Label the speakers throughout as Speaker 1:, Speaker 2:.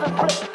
Speaker 1: the prison.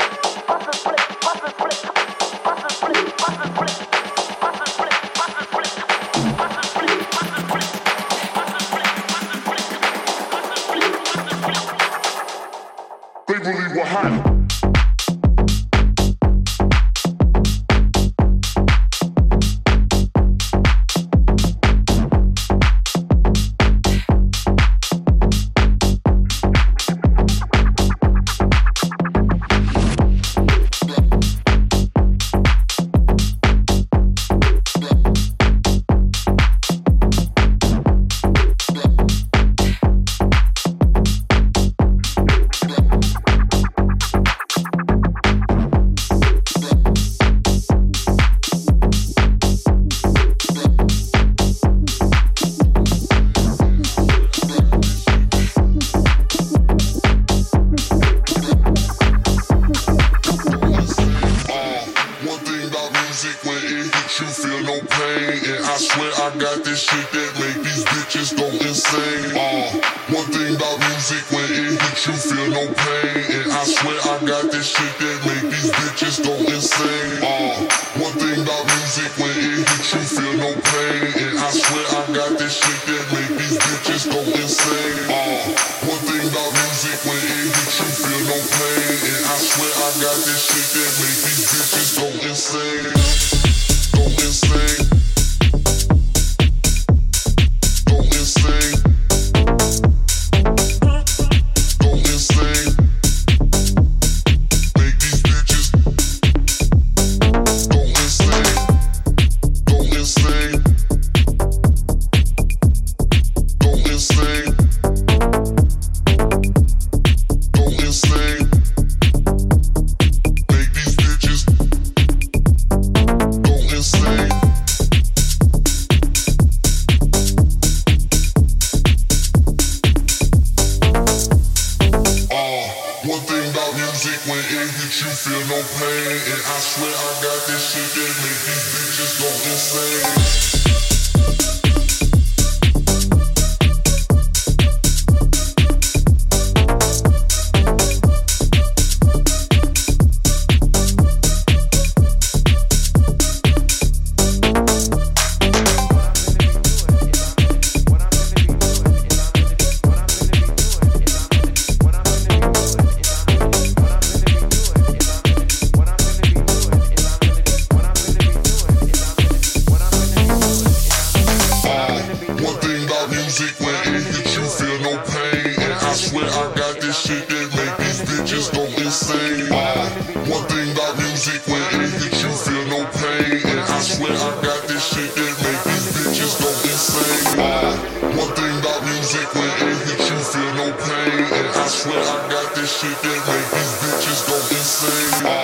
Speaker 1: What I'm gonna be doing is I'm gonna be